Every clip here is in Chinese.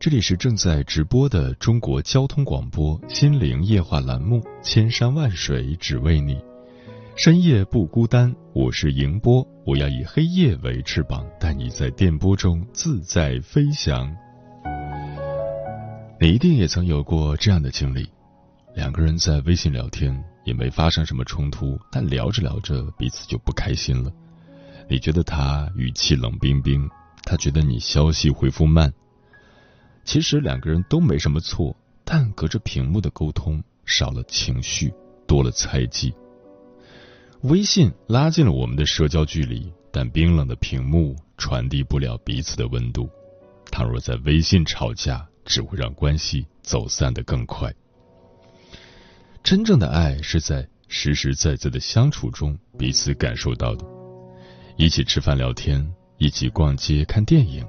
这里是正在直播的中国交通广播心灵夜话栏目《千山万水只为你》，深夜不孤单。我是迎波，我要以黑夜为翅膀，带你在电波中自在飞翔。你一定也曾有过这样的经历：两个人在微信聊天，也没发生什么冲突，但聊着聊着，彼此就不开心了。你觉得他语气冷冰冰，他觉得你消息回复慢。其实两个人都没什么错，但隔着屏幕的沟通少了情绪，多了猜忌。微信拉近了我们的社交距离，但冰冷的屏幕传递不了彼此的温度。倘若在微信吵架，只会让关系走散的更快。真正的爱是在实实在在的相处中彼此感受到的，一起吃饭聊天，一起逛街看电影，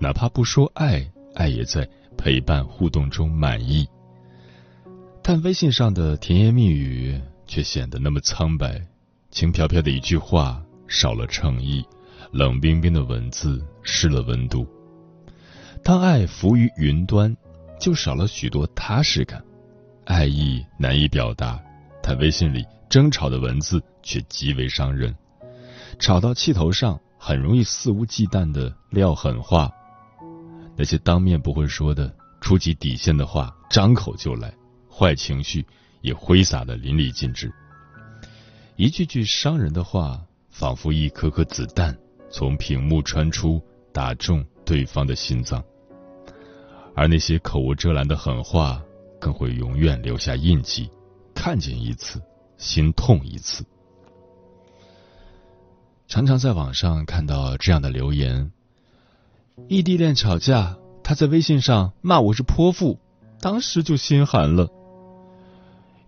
哪怕不说爱。爱也在陪伴互动中满意，但微信上的甜言蜜语却显得那么苍白，轻飘飘的一句话少了诚意，冷冰冰的文字失了温度。当爱浮于云端，就少了许多踏实感，爱意难以表达，但微信里争吵的文字却极为伤人，吵到气头上，很容易肆无忌惮的撂狠话。那些当面不会说的、触及底线的话，张口就来；坏情绪也挥洒的淋漓尽致。一句句伤人的话，仿佛一颗颗子弹从屏幕穿出，打中对方的心脏。而那些口无遮拦的狠话，更会永远留下印记，看见一次，心痛一次。常常在网上看到这样的留言。异地恋吵架，他在微信上骂我是泼妇，当时就心寒了。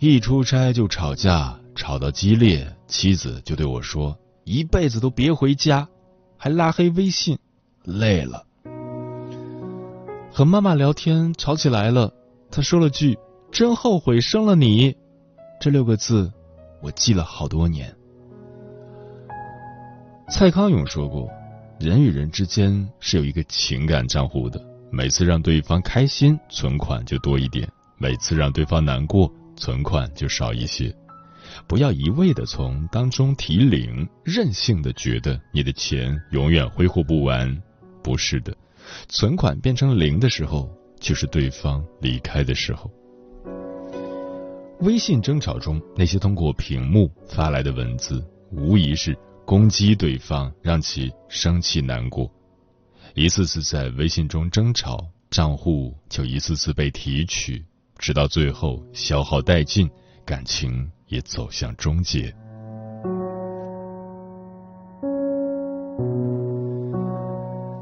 一出差就吵架，吵到激烈，妻子就对我说：“一辈子都别回家，还拉黑微信，累了。”和妈妈聊天吵起来了，他说了句：“真后悔生了你。”这六个字，我记了好多年。蔡康永说过。人与人之间是有一个情感账户的，每次让对方开心，存款就多一点；每次让对方难过，存款就少一些。不要一味的从当中提零，任性的觉得你的钱永远挥霍不完。不是的，存款变成零的时候，就是对方离开的时候。微信争吵中，那些通过屏幕发来的文字，无疑是。攻击对方，让其生气难过，一次次在微信中争吵，账户就一次次被提取，直到最后消耗殆尽，感情也走向终结。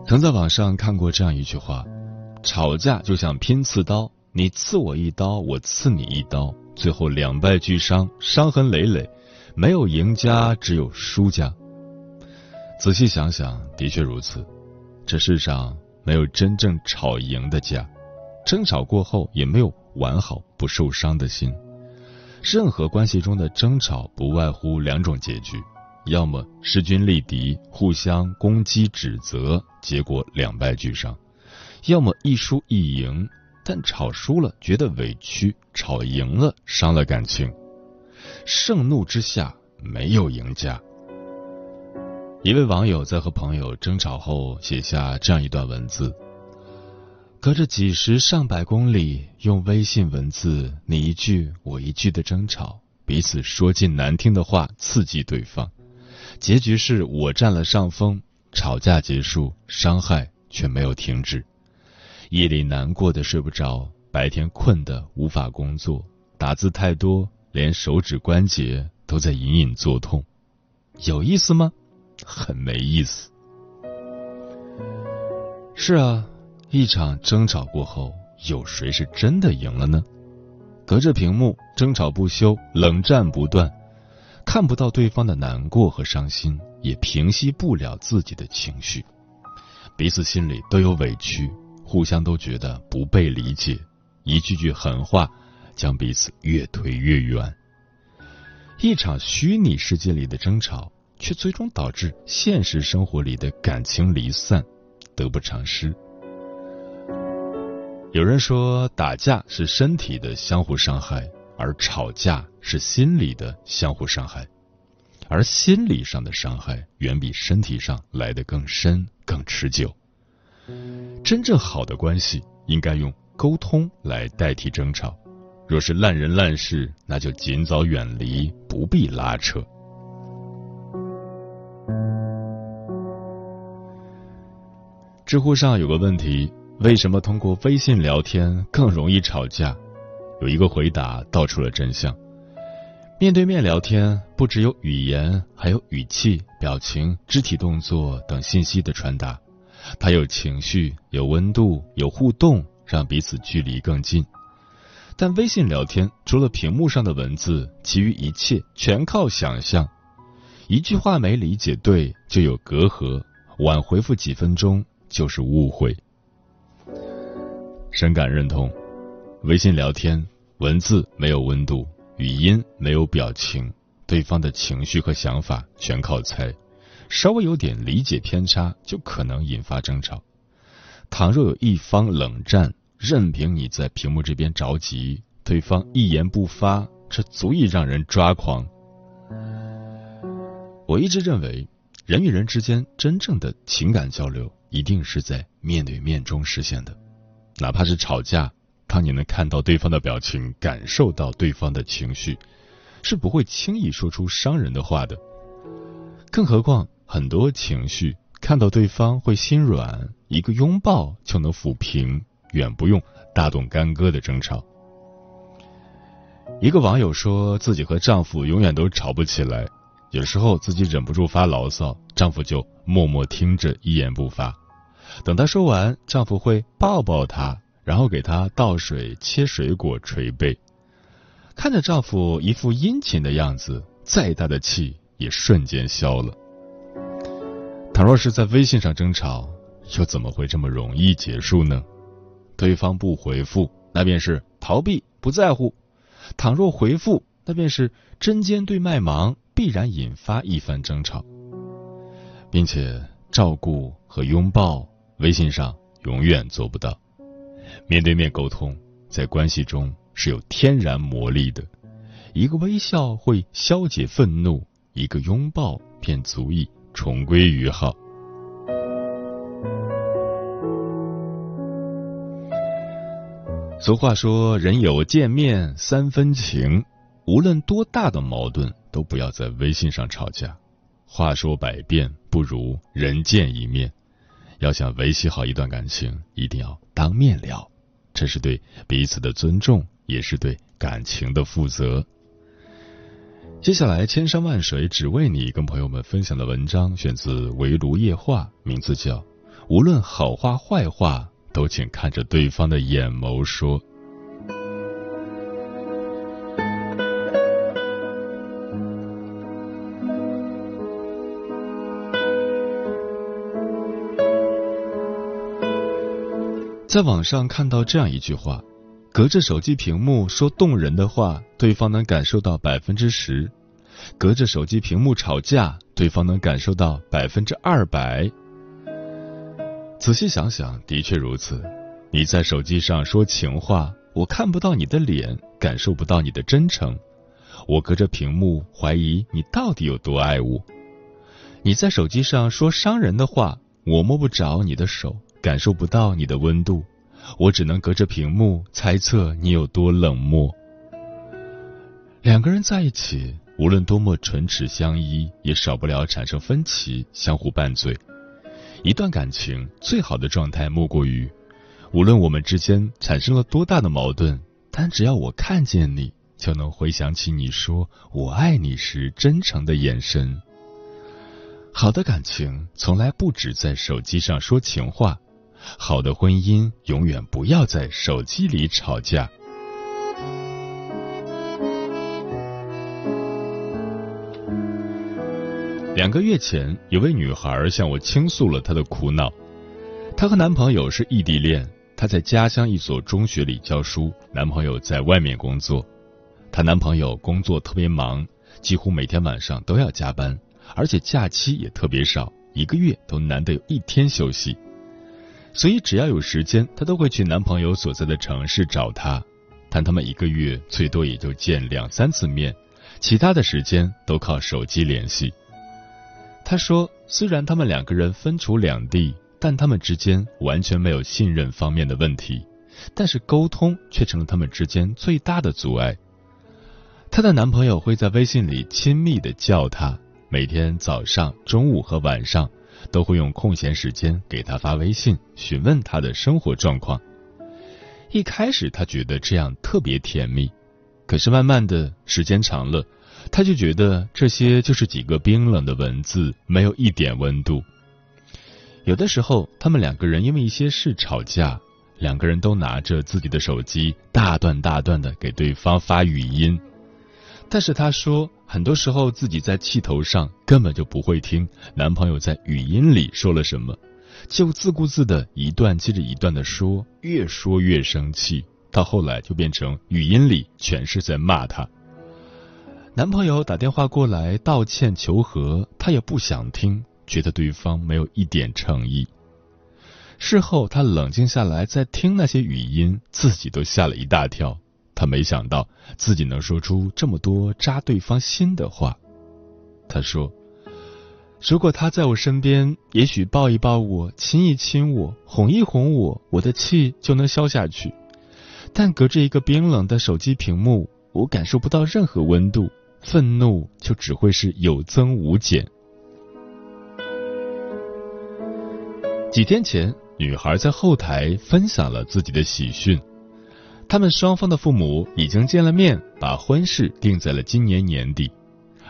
曾在网上看过这样一句话：吵架就像拼刺刀，你刺我一刀，我刺你一刀，最后两败俱伤，伤痕累累。没有赢家，只有输家。仔细想想，的确如此。这世上没有真正吵赢的家，争吵过后也没有完好不受伤的心。任何关系中的争吵，不外乎两种结局：要么势均力敌，互相攻击指责，结果两败俱伤；要么一输一赢，但吵输了觉得委屈，吵赢了伤了感情。盛怒之下，没有赢家。一位网友在和朋友争吵后写下这样一段文字：隔着几十上百公里，用微信文字你一句我一句的争吵，彼此说尽难听的话，刺激对方。结局是我占了上风，吵架结束，伤害却没有停止。夜里难过的睡不着，白天困的无法工作，打字太多，连手指关节都在隐隐作痛。有意思吗？很没意思。是啊。一场争吵过后，有谁是真的赢了呢？隔着屏幕争吵不休，冷战不断，看不到对方的难过和伤心，也平息不了自己的情绪，彼此心里都有委屈，互相都觉得不被理解，一句句狠话将彼此越推越远。一场虚拟世界里的争吵，却最终导致现实生活里的感情离散，得不偿失。有人说，打架是身体的相互伤害，而吵架是心理的相互伤害，而心理上的伤害远比身体上来的更深、更持久。真正好的关系应该用沟通来代替争吵，若是烂人烂事，那就尽早远离，不必拉扯。知乎上有个问题。为什么通过微信聊天更容易吵架？有一个回答道出了真相：面对面聊天，不只有语言，还有语气、表情、肢体动作等信息的传达，它有情绪、有温度、有互动，让彼此距离更近。但微信聊天除了屏幕上的文字，其余一切全靠想象。一句话没理解对，就有隔阂；晚回复几分钟，就是误会。深感认同，微信聊天文字没有温度，语音没有表情，对方的情绪和想法全靠猜，稍微有点理解偏差就可能引发争吵。倘若有一方冷战，任凭你在屏幕这边着急，对方一言不发，这足以让人抓狂。我一直认为，人与人之间真正的情感交流，一定是在面对面中实现的。哪怕是吵架，当你能看到对方的表情，感受到对方的情绪，是不会轻易说出伤人的话的。更何况，很多情绪看到对方会心软，一个拥抱就能抚平，远不用大动干戈的争吵。一个网友说自己和丈夫永远都吵不起来，有时候自己忍不住发牢骚，丈夫就默默听着，一言不发。等她说完，丈夫会抱抱她，然后给她倒水、切水果、捶背。看着丈夫一副殷勤的样子，再大的气也瞬间消了。倘若是在微信上争吵，又怎么会这么容易结束呢？对方不回复，那便是逃避、不在乎；倘若回复，那便是针尖对麦芒，必然引发一番争吵，并且照顾和拥抱。微信上永远做不到，面对面沟通在关系中是有天然魔力的。一个微笑会消解愤怒，一个拥抱便足以重归于好。俗话说：“人有见面三分情。”无论多大的矛盾，都不要在微信上吵架。话说百遍，不如人见一面。要想维系好一段感情，一定要当面聊，这是对彼此的尊重，也是对感情的负责。接下来，千山万水只为你，跟朋友们分享的文章选自《围炉夜话》，名字叫《无论好话坏话，都请看着对方的眼眸说》。在网上看到这样一句话：隔着手机屏幕说动人的话，对方能感受到百分之十；隔着手机屏幕吵架，对方能感受到百分之二百。仔细想想，的确如此。你在手机上说情话，我看不到你的脸，感受不到你的真诚；我隔着屏幕怀疑你到底有多爱我。你在手机上说伤人的话，我摸不着你的手。感受不到你的温度，我只能隔着屏幕猜测你有多冷漠。两个人在一起，无论多么唇齿相依，也少不了产生分歧，相互拌嘴。一段感情最好的状态，莫过于，无论我们之间产生了多大的矛盾，但只要我看见你，就能回想起你说我爱你时真诚的眼神。好的感情从来不止在手机上说情话，好的婚姻永远不要在手机里吵架。两个月前，有位女孩向我倾诉了她的苦恼。她和男朋友是异地恋，她在家乡一所中学里教书，男朋友在外面工作。她男朋友工作特别忙，几乎每天晚上都要加班。而且假期也特别少，一个月都难得有一天休息，所以只要有时间，她都会去男朋友所在的城市找他。但他们一个月最多也就见两三次面，其他的时间都靠手机联系。她说，虽然他们两个人分处两地，但他们之间完全没有信任方面的问题，但是沟通却成了他们之间最大的阻碍。她的男朋友会在微信里亲密的叫她。每天早上、中午和晚上，都会用空闲时间给她发微信，询问她的生活状况。一开始他觉得这样特别甜蜜，可是慢慢的时间长了，他就觉得这些就是几个冰冷的文字，没有一点温度。有的时候，他们两个人因为一些事吵架，两个人都拿着自己的手机，大段大段的给对方发语音。但是他说，很多时候自己在气头上，根本就不会听男朋友在语音里说了什么，就自顾自的一段接着一段的说，越说越生气，到后来就变成语音里全是在骂他。男朋友打电话过来道歉求和，他也不想听，觉得对方没有一点诚意。事后他冷静下来再听那些语音，自己都吓了一大跳。他没想到自己能说出这么多扎对方心的话。他说：“如果他在我身边，也许抱一抱我，亲一亲我，哄一哄我，我的气就能消下去。但隔着一个冰冷的手机屏幕，我感受不到任何温度，愤怒就只会是有增无减。”几天前，女孩在后台分享了自己的喜讯。他们双方的父母已经见了面，把婚事定在了今年年底，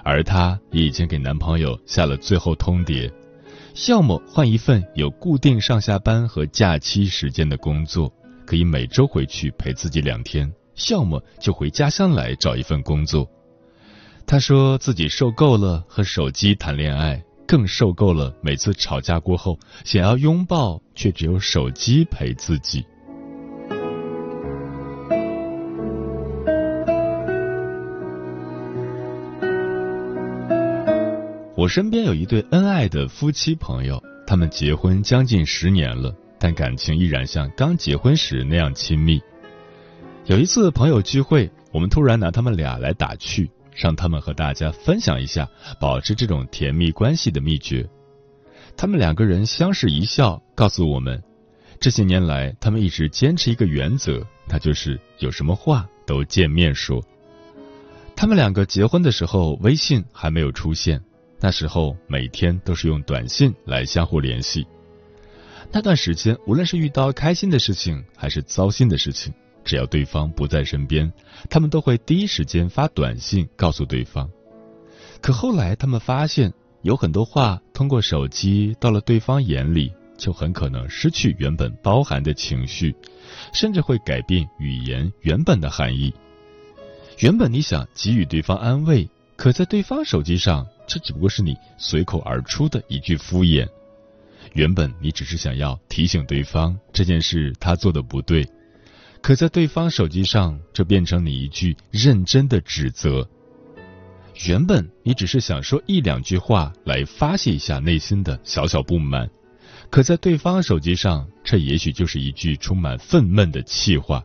而她也已经给男朋友下了最后通牒：要么换一份有固定上下班和假期时间的工作，可以每周回去陪自己两天；要么就回家乡来找一份工作。他说自己受够了和手机谈恋爱，更受够了每次吵架过后想要拥抱，却只有手机陪自己。我身边有一对恩爱的夫妻朋友，他们结婚将近十年了，但感情依然像刚结婚时那样亲密。有一次朋友聚会，我们突然拿他们俩来打趣，让他们和大家分享一下保持这种甜蜜关系的秘诀。他们两个人相视一笑，告诉我们，这些年来他们一直坚持一个原则，那就是有什么话都见面说。他们两个结婚的时候，微信还没有出现。那时候每天都是用短信来相互联系。那段时间，无论是遇到开心的事情还是糟心的事情，只要对方不在身边，他们都会第一时间发短信告诉对方。可后来他们发现，有很多话通过手机到了对方眼里，就很可能失去原本包含的情绪，甚至会改变语言原本的含义。原本你想给予对方安慰，可在对方手机上。这只不过是你随口而出的一句敷衍。原本你只是想要提醒对方这件事他做的不对，可在对方手机上，这变成你一句认真的指责。原本你只是想说一两句话来发泄一下内心的小小不满，可在对方手机上，这也许就是一句充满愤懑的气话。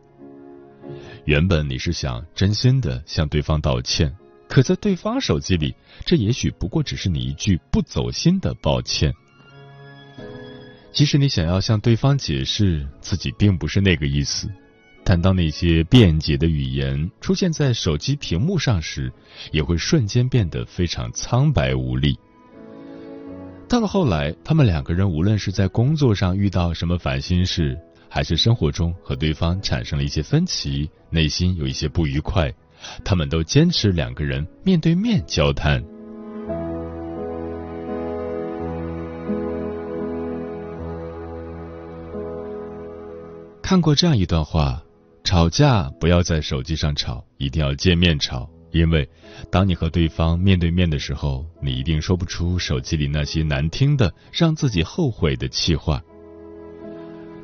原本你是想真心的向对方道歉。可在对方手机里，这也许不过只是你一句不走心的抱歉。即使你想要向对方解释自己并不是那个意思，看到那些辩解的语言出现在手机屏幕上时，也会瞬间变得非常苍白无力。到了后来，他们两个人无论是在工作上遇到什么烦心事，还是生活中和对方产生了一些分歧，内心有一些不愉快，他们都坚持两个人面对面交谈。看过这样一段话：吵架不要在手机上吵，一定要见面吵。因为当你和对方面对面的时候，你一定说不出手机里那些难听的、让自己后悔的气话。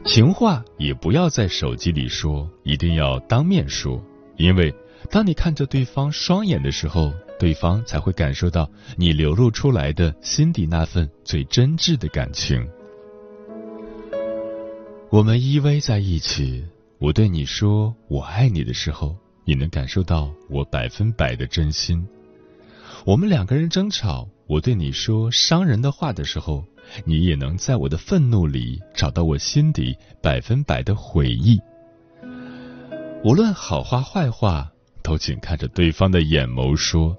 情话也不要在手机里说，一定要当面说。因为当你看着对方双眼的时候，对方才会感受到你流露出来的心底那份最真挚的感情。我们依偎在一起，我对你说“我爱你”的时候，你能感受到我百分百的真心。我们两个人争吵，我对你说伤人的话的时候，你也能在我的愤怒里找到我心底百分百的悔意。无论好话坏话，都请看着对方的眼眸说，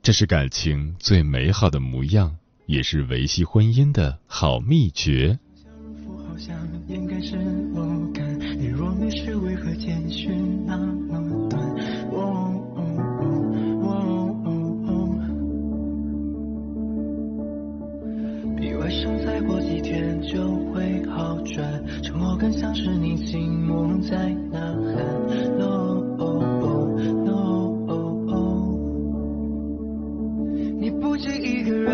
这是感情最美好的模样，也是维系婚姻的好秘诀。想掩盖是我是，为何简讯那么短？哦哦哦哦哦，比外伤再过几天就会好转，沉默更像是你心梦在呐喊。No no no，你不止一个人，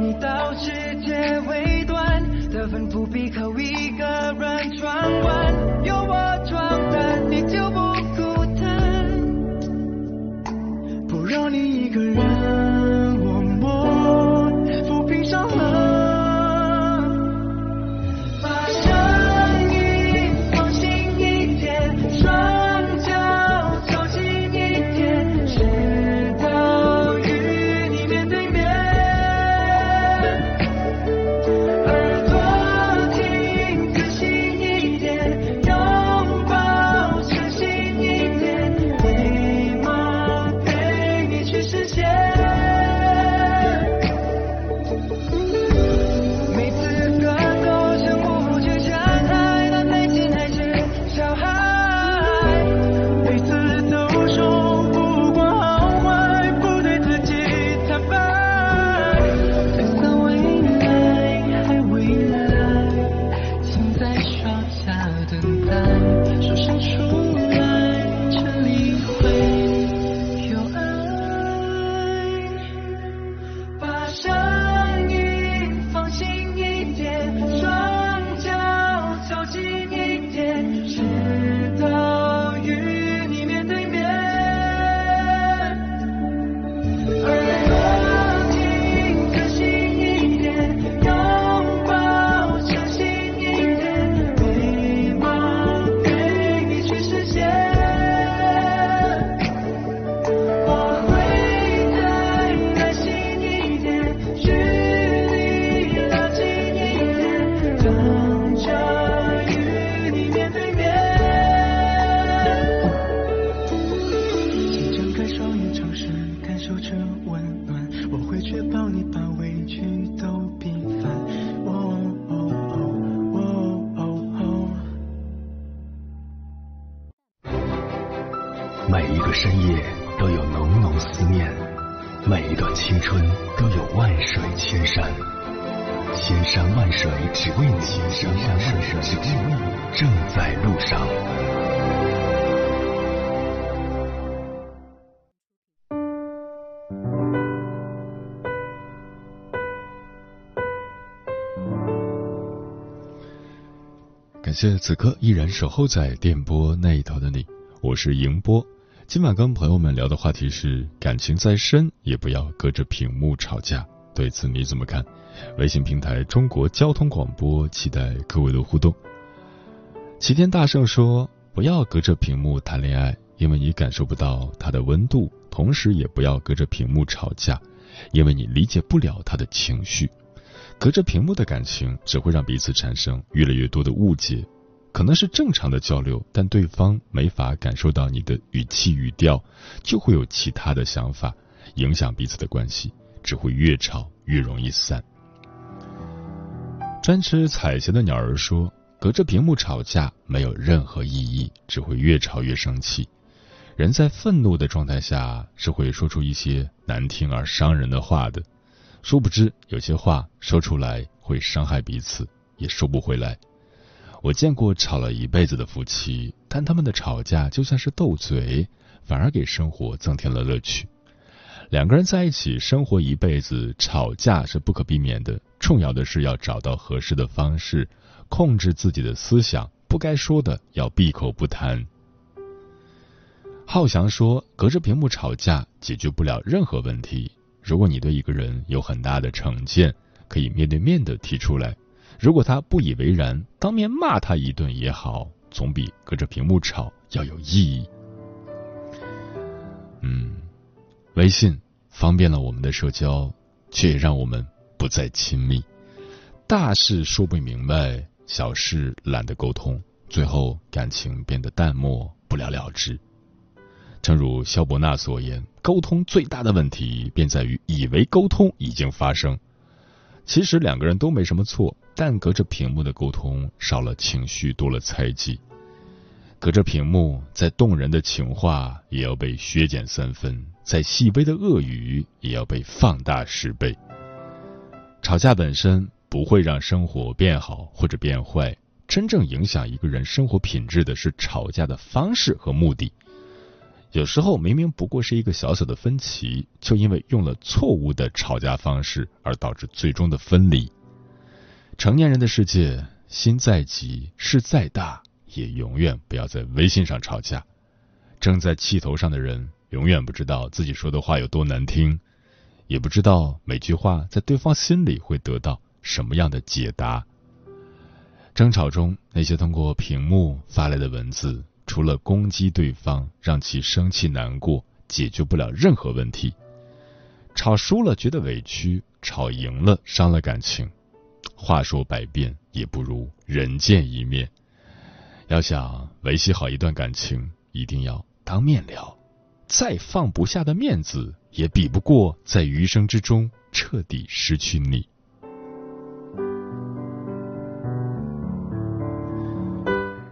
你到世界尾端得分不必靠一个人闯关有我壮胆你就不感谢此刻依然守候在电波那一头的你，我是迎波。今晚跟朋友们聊的话题是：感情再深，也不要隔着屏幕吵架。对此你怎么看？微信平台中国交通广播，期待各位的互动。齐天大圣说：“不要隔着屏幕谈恋爱，因为你感受不到它的温度；同时，也不要隔着屏幕吵架，因为你理解不了他的情绪。隔着屏幕的感情，只会让彼此产生越来越多的误解。”可能是正常的交流，但对方没法感受到你的语气语调，就会有其他的想法，影响彼此的关系，只会越吵越容易散。专吃彩霞的鸟儿说：“隔着屏幕吵架没有任何意义，只会越吵越生气。人在愤怒的状态下是会说出一些难听而伤人的话的，殊不知有些话说出来会伤害彼此，也收不回来。”我见过吵了一辈子的夫妻，但他们的吵架就像是斗嘴，反而给生活增添了乐趣。两个人在一起生活一辈子，吵架是不可避免的。重要的是要找到合适的方式，控制自己的思想，不该说的要闭口不谈。浩翔说：“隔着屏幕吵架解决不了任何问题。如果你对一个人有很大的成见，可以面对面的提出来。”如果他不以为然，当面骂他一顿也好，总比隔着屏幕吵要有意义。嗯，微信方便了我们的社交，却也让我们不再亲密。大事说不明白，小事懒得沟通，最后感情变得淡漠，不了了之。正如肖伯纳所言，沟通最大的问题便在于以为沟通已经发生。其实两个人都没什么错，但隔着屏幕的沟通少了情绪，多了猜忌。隔着屏幕，再动人的情话也要被削减三分，再细微的恶语也要被放大十倍。吵架本身不会让生活变好或者变坏，真正影响一个人生活品质的是吵架的方式和目的。有时候明明不过是一个小小的分歧，就因为用了错误的吵架方式而导致最终的分离。成年人的世界，心再急，事再大，也永远不要在微信上吵架。正在气头上的人，永远不知道自己说的话有多难听，也不知道每句话在对方心里会得到什么样的解答。争吵中，那些通过屏幕发来的文字。除了攻击对方，让其生气难过，解决不了任何问题。吵输了觉得委屈，吵赢了伤了感情。话说百遍，也不如人见一面。要想维系好一段感情，一定要当面聊。再放不下的面子，也比不过在余生之中彻底失去你。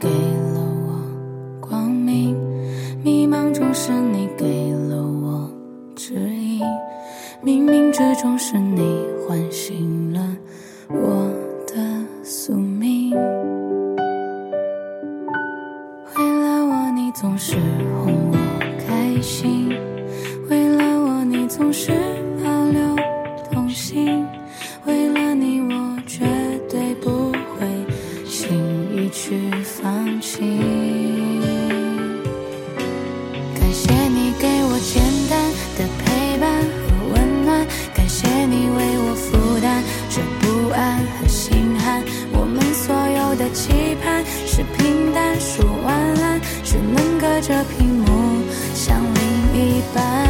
给了我光明迷茫中是你给了我指引冥冥之中是你唤醒了我的宿命。为了我你总是这屏幕像另一半